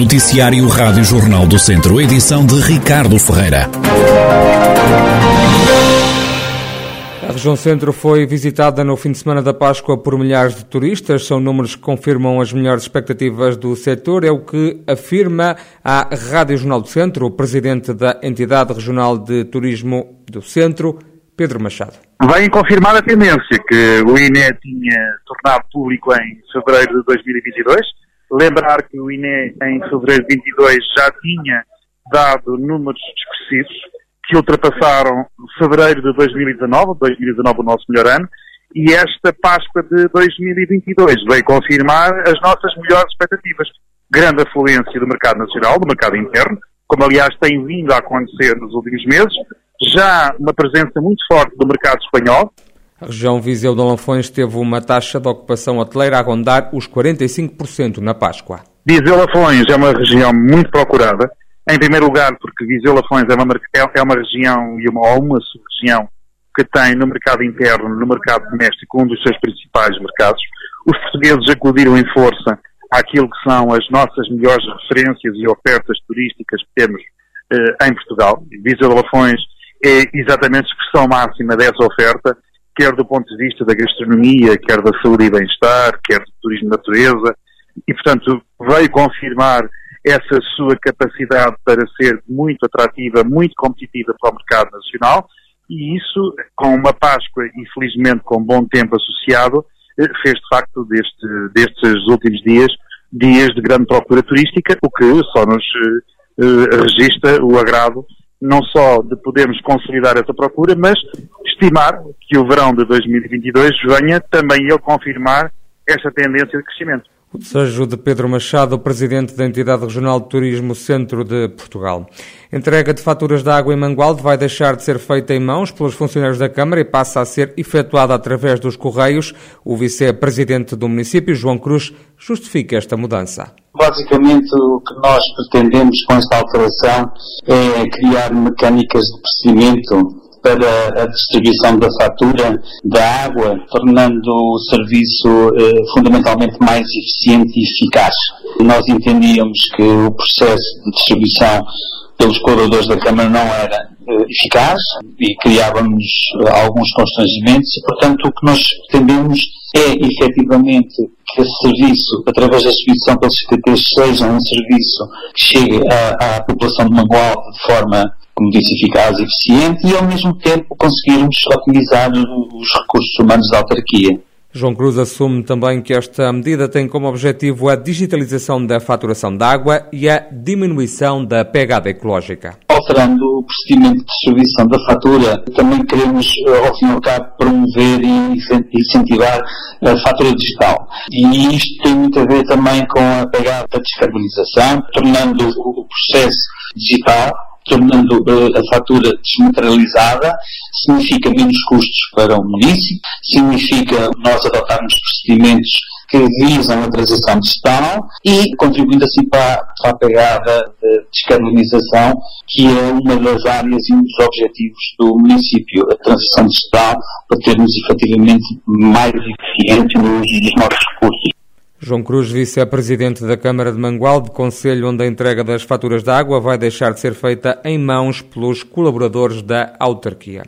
Noticiário Rádio Jornal do Centro, edição de Ricardo Ferreira. A região centro foi visitada no fim de semana da Páscoa por milhares de turistas. São números que confirmam as melhores expectativas do setor. É o que afirma a Rádio Jornal do Centro, o presidente da entidade regional de turismo do centro, Pedro Machado. Vem confirmar a tendência que o INE tinha tornado público em fevereiro de 2022. Lembrar que o INE em fevereiro de 2022 já tinha dado números expressivos que ultrapassaram fevereiro de 2019, 2019 o nosso melhor ano, e esta Páscoa de 2022 veio confirmar as nossas melhores expectativas. Grande afluência do mercado nacional, do mercado interno, como aliás tem vindo a acontecer nos últimos meses, já uma presença muito forte do mercado espanhol. A região Viseu de Lafões teve uma taxa de ocupação hoteleira a rondar os 45% na Páscoa. Viseu Lafões é uma região muito procurada, em primeiro lugar, porque Viseu Lafões é uma, é, é uma região e uma, uma sub-região que tem no mercado interno, no mercado doméstico, um dos seus principais mercados. Os portugueses acudiram em força àquilo que são as nossas melhores referências e ofertas turísticas que temos eh, em Portugal. Viseu Lafões é exatamente a expressão máxima dessa oferta, quer do ponto de vista da gastronomia, quer da saúde e bem-estar, quer do turismo de natureza, e portanto veio confirmar essa sua capacidade para ser muito atrativa, muito competitiva para o mercado nacional, e isso, com uma Páscoa e felizmente com bom tempo associado, eh, fez de facto deste, destes últimos dias dias de grande procura turística, o que só nos eh registra o agrado não só de podermos consolidar essa procura, mas estimar que o verão de 2022 venha também ele confirmar esta tendência de crescimento. O desejo de Pedro Machado, presidente da Entidade Regional de Turismo Centro de Portugal. Entrega de faturas de água em Mangualde vai deixar de ser feita em mãos pelos funcionários da Câmara e passa a ser efetuada através dos Correios. O vice-presidente do município, João Cruz, justifica esta mudança. Basicamente, o que nós pretendemos com esta alteração é criar mecânicas de procedimento para a distribuição da fatura da água, tornando o serviço eh, fundamentalmente mais eficiente e eficaz. Nós entendíamos que o processo de distribuição pelos colaboradores da Câmara não era eh, eficaz e criávamos eh, alguns constrangimentos e, portanto, o que nós pretendemos é, efetivamente, que esse serviço, através da distribuição pelos CTTs, seja um serviço que chegue à, à população de Mangual de forma como disse, eficaz e eficiente e, ao mesmo tempo, conseguirmos otimizar os recursos humanos da autarquia. João Cruz assume também que esta medida tem como objetivo a digitalização da faturação de água e a diminuição da pegada ecológica. Alterando o procedimento de distribuição da fatura, também queremos, ao fim e ao cabo, promover e incentivar a fatura digital. E isto tem muito a ver também com a pegada da descarbonização, tornando o processo digital tornando uh, a fatura desmaterializada, significa menos custos para o município, significa nós adotarmos procedimentos que visam a transição digital e contribuindo assim para, para a pegada de descarbonização, que é uma das áreas e um dos objetivos do município, a transição digital, para termos efetivamente mais eficiente no uso dos nossos recursos. João Cruz, vice-presidente da Câmara de Mangualde, conselho onde a entrega das faturas de água vai deixar de ser feita em mãos pelos colaboradores da autarquia.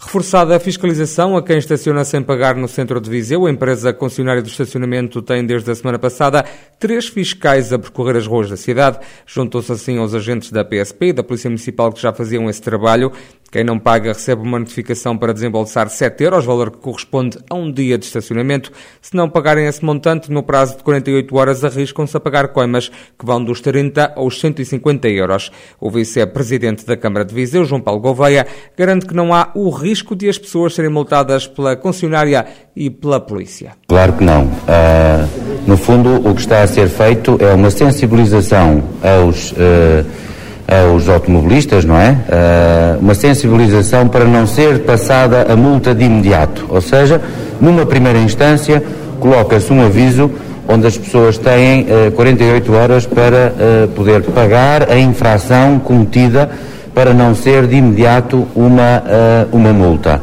Reforçada a fiscalização a quem estaciona sem pagar no centro de Viseu, a empresa concessionária do estacionamento tem desde a semana passada três fiscais a percorrer as ruas da cidade. Juntou-se assim aos agentes da PSP e da Polícia Municipal que já faziam esse trabalho. Quem não paga recebe uma notificação para desembolsar 7 euros, valor que corresponde a um dia de estacionamento. Se não pagarem esse montante, no prazo de 48 horas arriscam-se a pagar coimas que vão dos 30 aos 150 euros. O vice-presidente da Câmara de Viseu, João Paulo Gouveia, garante que não há o risco de as pessoas serem multadas pela concessionária e pela polícia. Claro que não. Uh, no fundo, o que está a ser feito é uma sensibilização aos... Uh, aos automobilistas, não é? Uh, uma sensibilização para não ser passada a multa de imediato. Ou seja, numa primeira instância, coloca-se um aviso onde as pessoas têm uh, 48 horas para uh, poder pagar a infração cometida para não ser de imediato uma, uma multa.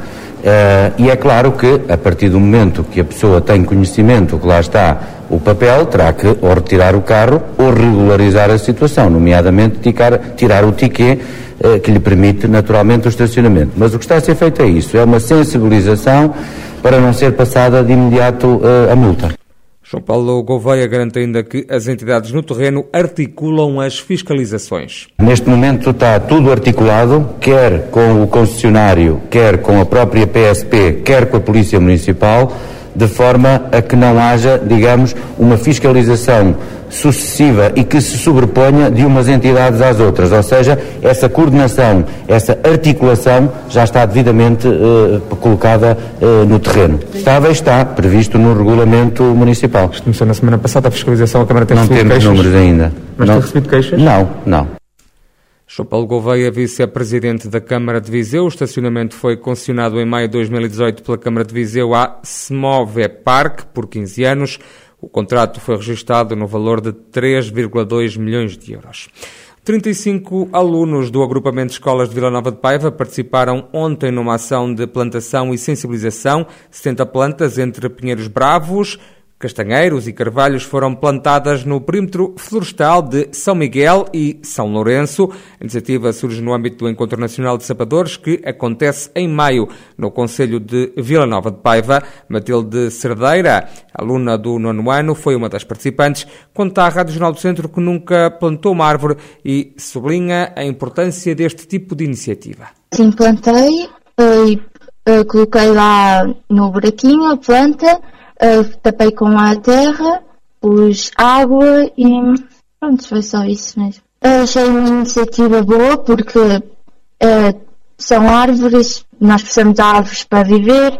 E é claro que, a partir do momento que a pessoa tem conhecimento que lá está o papel, terá que ou retirar o carro ou regularizar a situação, nomeadamente tirar, tirar o ticket eh, que lhe permite naturalmente o estacionamento. Mas o que está a ser feito é isso, é uma sensibilização para não ser passada de imediato eh, a multa. João Paulo Gouveia garante ainda que as entidades no terreno articulam as fiscalizações. Neste momento está tudo articulado, quer com o concessionário, quer com a própria PSP, quer com a Polícia Municipal, de forma a que não haja, digamos, uma fiscalização sucessiva e que se sobreponha de umas entidades às outras, ou seja, essa coordenação, essa articulação já está devidamente uh, colocada uh, no terreno. Estava e está previsto no regulamento municipal. Isto começou na semana passada, a fiscalização, a Câmara tem Não temos queixas? números ainda. Mas não. tem recebido queixas? Não, não. João Paulo Gouveia, vice-presidente da Câmara de Viseu. O estacionamento foi concessionado em maio de 2018 pela Câmara de Viseu à Smove Park por 15 anos. O contrato foi registado no valor de 3,2 milhões de euros. 35 alunos do agrupamento de escolas de Vila Nova de Paiva participaram ontem numa ação de plantação e sensibilização. 70 plantas entre Pinheiros Bravos, Castanheiros e carvalhos foram plantadas no perímetro florestal de São Miguel e São Lourenço. A iniciativa surge no âmbito do Encontro Nacional de Sapadores, que acontece em maio no Conselho de Vila Nova de Paiva. Matilde Cerdeira, aluna do nono ano, foi uma das participantes. Conta à Rádio Jornal do Centro que nunca plantou uma árvore e sublinha a importância deste tipo de iniciativa. Sim, plantei eh, e uh, coloquei lá no buraquinho a planta uh, tapei com a terra, pus água e pronto, foi só isso mesmo. Uh, achei uma iniciativa boa porque uh, são árvores, nós precisamos de árvores para viver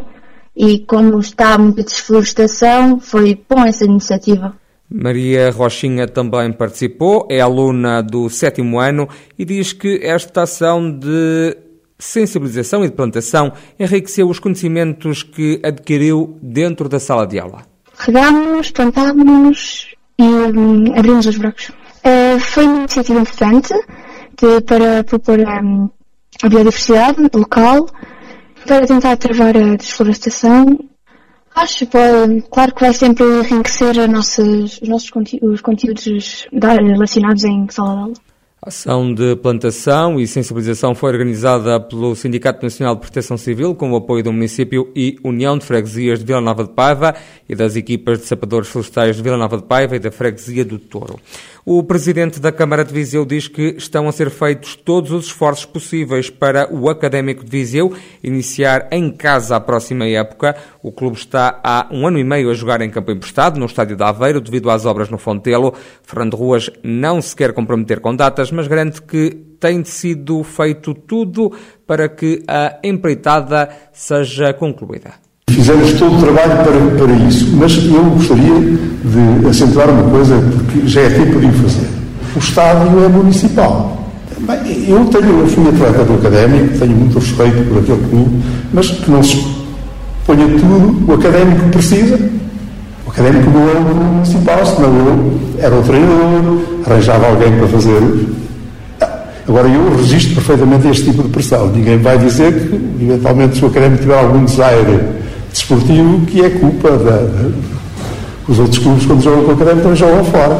e como está muita desflorestação, foi bom essa iniciativa. Maria Rochinha também participou, é aluna do sétimo ano e diz que esta ação de sensibilização e de plantação enriqueceu os conhecimentos que adquiriu dentro da sala de aula? Regámos, plantámos e um, abrimos os buracos. Uh, foi uma iniciativa importante de, para propor um, a biodiversidade local, para tentar travar a desflorestação. Acho, claro que vai sempre enriquecer nossas, os nossos conteúdos, os conteúdos relacionados em sala de aula. A ação de plantação e sensibilização foi organizada pelo Sindicato Nacional de Proteção Civil, com o apoio do município e União de Freguesias de Vila Nova de Paiva e das equipas de sapadores florestais de Vila Nova de Paiva e da Freguesia do Touro. O presidente da Câmara de Viseu diz que estão a ser feitos todos os esforços possíveis para o Académico de Viseu iniciar em casa a próxima época. O clube está há um ano e meio a jogar em campo emprestado, no estádio de Aveiro, devido às obras no Fontelo. Fernando Ruas não se quer comprometer com datas, mas garante que tem sido feito tudo para que a empreitada seja concluída. Fizemos todo o trabalho para, para isso, mas eu gostaria de acentuar uma coisa, porque já é tempo de o fazer. O estádio é municipal. Bem, eu, tenho, eu fui atleta do académico, tenho muito respeito por aquele clube, mas que não se ponha tudo o académico precisa. O académico não é o municipal, senão eu era o treinador, arranjava alguém para fazer. Agora, eu resisto perfeitamente este tipo de pressão. Ninguém vai dizer que, eventualmente, se o académico tiver algum desaire desportivo que é culpa da, da, os outros clubes quando jogam com o académico também jogam fora.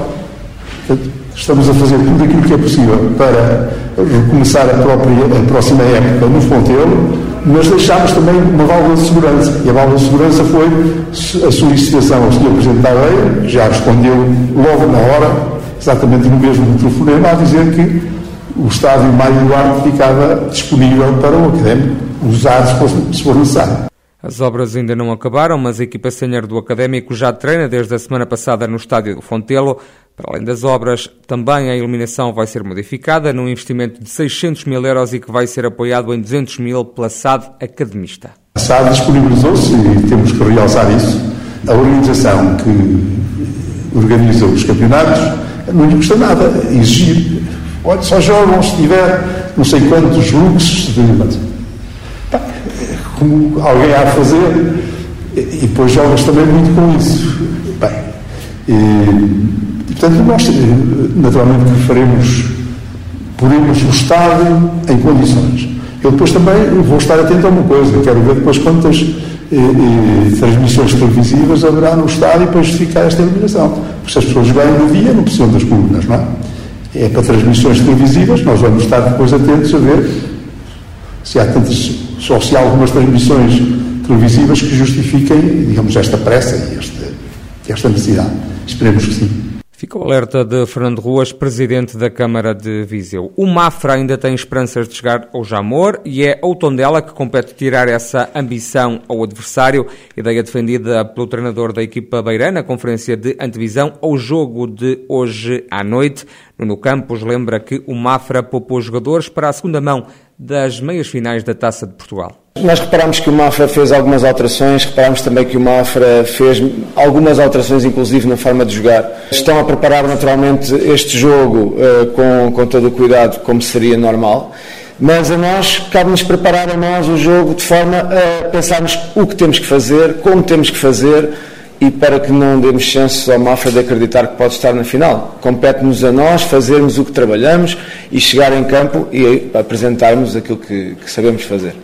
Portanto, estamos a fazer tudo aquilo que é possível para recomeçar a, própria, a próxima época no Fontelo, mas deixámos também uma válvula de segurança. E a válvula de segurança foi a solicitação ao Sr. Presidente da Lei, que já respondeu logo na hora, exatamente no mesmo telefonema, a dizer que o estádio Mário Duarte ficava disponível para o académico usar se for necessário. As obras ainda não acabaram, mas a equipa sénior do Académico já treina desde a semana passada no estádio do Fontelo. Para além das obras, também a iluminação vai ser modificada num investimento de 600 mil euros e que vai ser apoiado em 200 mil pela SAD Academista. A SAD disponibilizou-se, e temos que realçar isso, a organização que organiza os campeonatos não lhe custa nada exigir. Olha, só jogam se tiver não sei quantos luxos de como alguém há a fazer, e depois jogas também muito com isso. Bem, e, portanto, nós naturalmente que faremos, poremos o Estado em condições. Eu depois também vou estar atento a uma coisa, quero ver depois quantas, eh, eh, transmissões televisivas haverá no estádio para justificar esta eliminação. Porque se as pessoas vêm no dia, não precisam das colunas, não é? É para transmissões televisivas, nós vamos estar depois atentos a ver se há tantas, só se há algumas transmissões televisivas que justifiquem, digamos, esta pressa e esta, necessidade. Esperemos que sim. Fica o alerta de Fernando Ruas, presidente da Câmara de Viseu. O Mafra ainda tem esperanças de chegar ao Jamor e é ao Tondela que compete tirar essa ambição ao adversário. Ideia defendida pelo treinador da equipa beirã na conferência de antevisão ao jogo de hoje à noite. Nuno Campos lembra que o Mafra poupou jogadores para a segunda mão das meias finais da Taça de Portugal. Nós reparamos que o Mafra fez algumas alterações, reparamos também que o Mafra fez algumas alterações, inclusive na forma de jogar. Estão a preparar naturalmente este jogo uh, com, com todo o cuidado, como seria normal. Mas a nós, cabe-nos preparar a nós o jogo de forma a pensarmos o que temos que fazer, como temos que fazer, e para que não demos chances ao Mafra de acreditar que pode estar na final. Compete-nos a nós fazermos o que trabalhamos e chegar em campo e apresentarmos aquilo que, que sabemos fazer.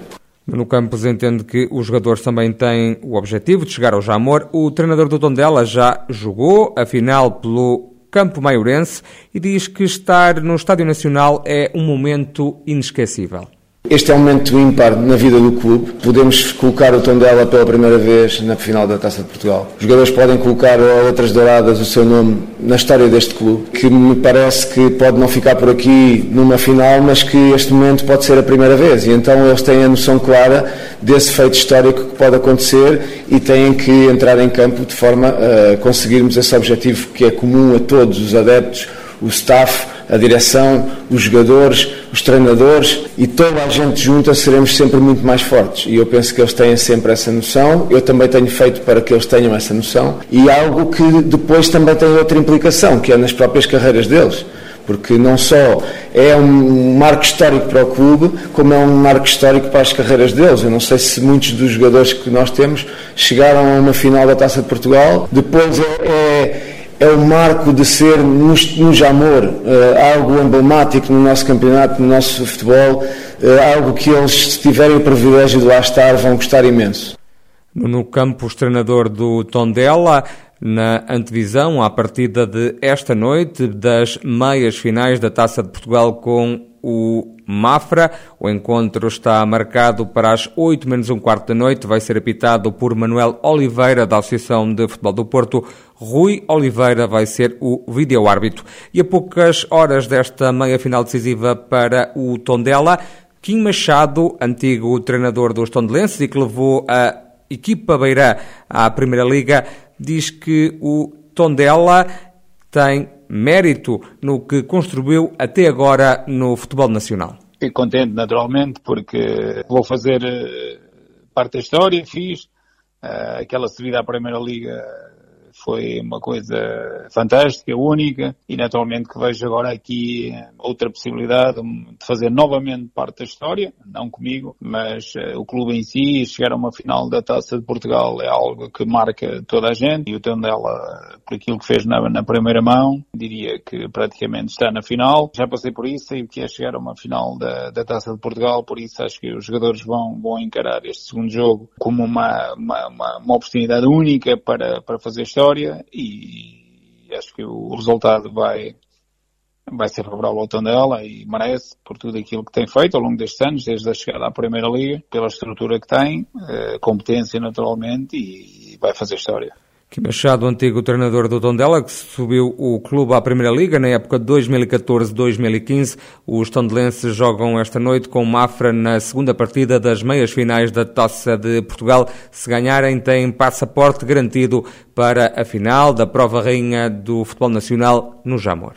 No Campos entende que os jogadores também têm o objetivo de chegar ao Jamor. O treinador do Tondela já jogou a final pelo Campo Maiorense e diz que estar no Estádio Nacional é um momento inesquecível. Este é um momento ímpar na vida do clube. Podemos colocar o Tondela pela primeira vez na final da Taça de Portugal. Os jogadores podem colocar a letras douradas o seu nome na história deste clube, que me parece que pode não ficar por aqui numa final, mas que este momento pode ser a primeira vez. E então eles têm a noção clara desse feito histórico que pode acontecer e têm que entrar em campo de forma a conseguirmos esse objetivo que é comum a todos os adeptos, o staff, a direção, os jogadores, os treinadores e toda a gente junta seremos sempre muito mais fortes. E eu penso que eles têm sempre essa noção, eu também tenho feito para que eles tenham essa noção e algo que depois também tem outra implicação, que é nas próprias carreiras deles porque não só é um marco histórico para o clube, como é um marco histórico para as carreiras deles. Eu não sei se muitos dos jogadores que nós temos chegaram a uma final da Taça de Portugal. Depois é, é é o marco de ser no, no Jamor uh, algo emblemático no nosso campeonato, no nosso futebol, uh, algo que eles, se tiverem o privilégio de lá estar, vão gostar imenso. No Campos, treinador do Tondela, na antevisão à partida de esta noite das meias finais da Taça de Portugal com o Mafra. O encontro está marcado para as 8 menos um quarto da noite. Vai ser apitado por Manuel Oliveira, da Associação de Futebol do Porto. Rui Oliveira vai ser o vídeo-árbitro. E a poucas horas desta meia-final decisiva para o Tondela, Kim Machado, antigo treinador dos Tondelenses e que levou a equipa beirã à Primeira Liga, diz que o Tondela tem mérito no que construiu até agora no futebol nacional. Fico contente, naturalmente, porque vou fazer eh, parte da história, fiz eh, aquela subida à Primeira Liga foi uma coisa fantástica, única, e naturalmente que vejo agora aqui outra possibilidade de fazer novamente parte da história, não comigo, mas uh, o clube em si, chegar a uma final da Taça de Portugal é algo que marca toda a gente, e o Tondela, por aquilo que fez na, na primeira mão, diria que praticamente está na final. Já passei por isso, sei o que é chegar a uma final da, da Taça de Portugal, por isso acho que os jogadores vão, vão encarar este segundo jogo como uma, uma, uma, uma oportunidade única para, para fazer história vitória e acho que o resultado vai, vai ser favorável ao Tondela e merece por tudo aquilo que tem feito ao longo destes anos, desde a chegada à Primeira Liga, pela estrutura que tem, eh, competência naturalmente e vai fazer história. Que Machado, antigo treinador do Tondela, que subiu o clube à Primeira Liga na época de 2014-2015. Os tondelenses jogam esta noite com o Mafra na segunda partida das meias finais da Taça de Portugal. Se ganharem, têm passaporte garantido para a final da prova rainha do futebol nacional no Jamor.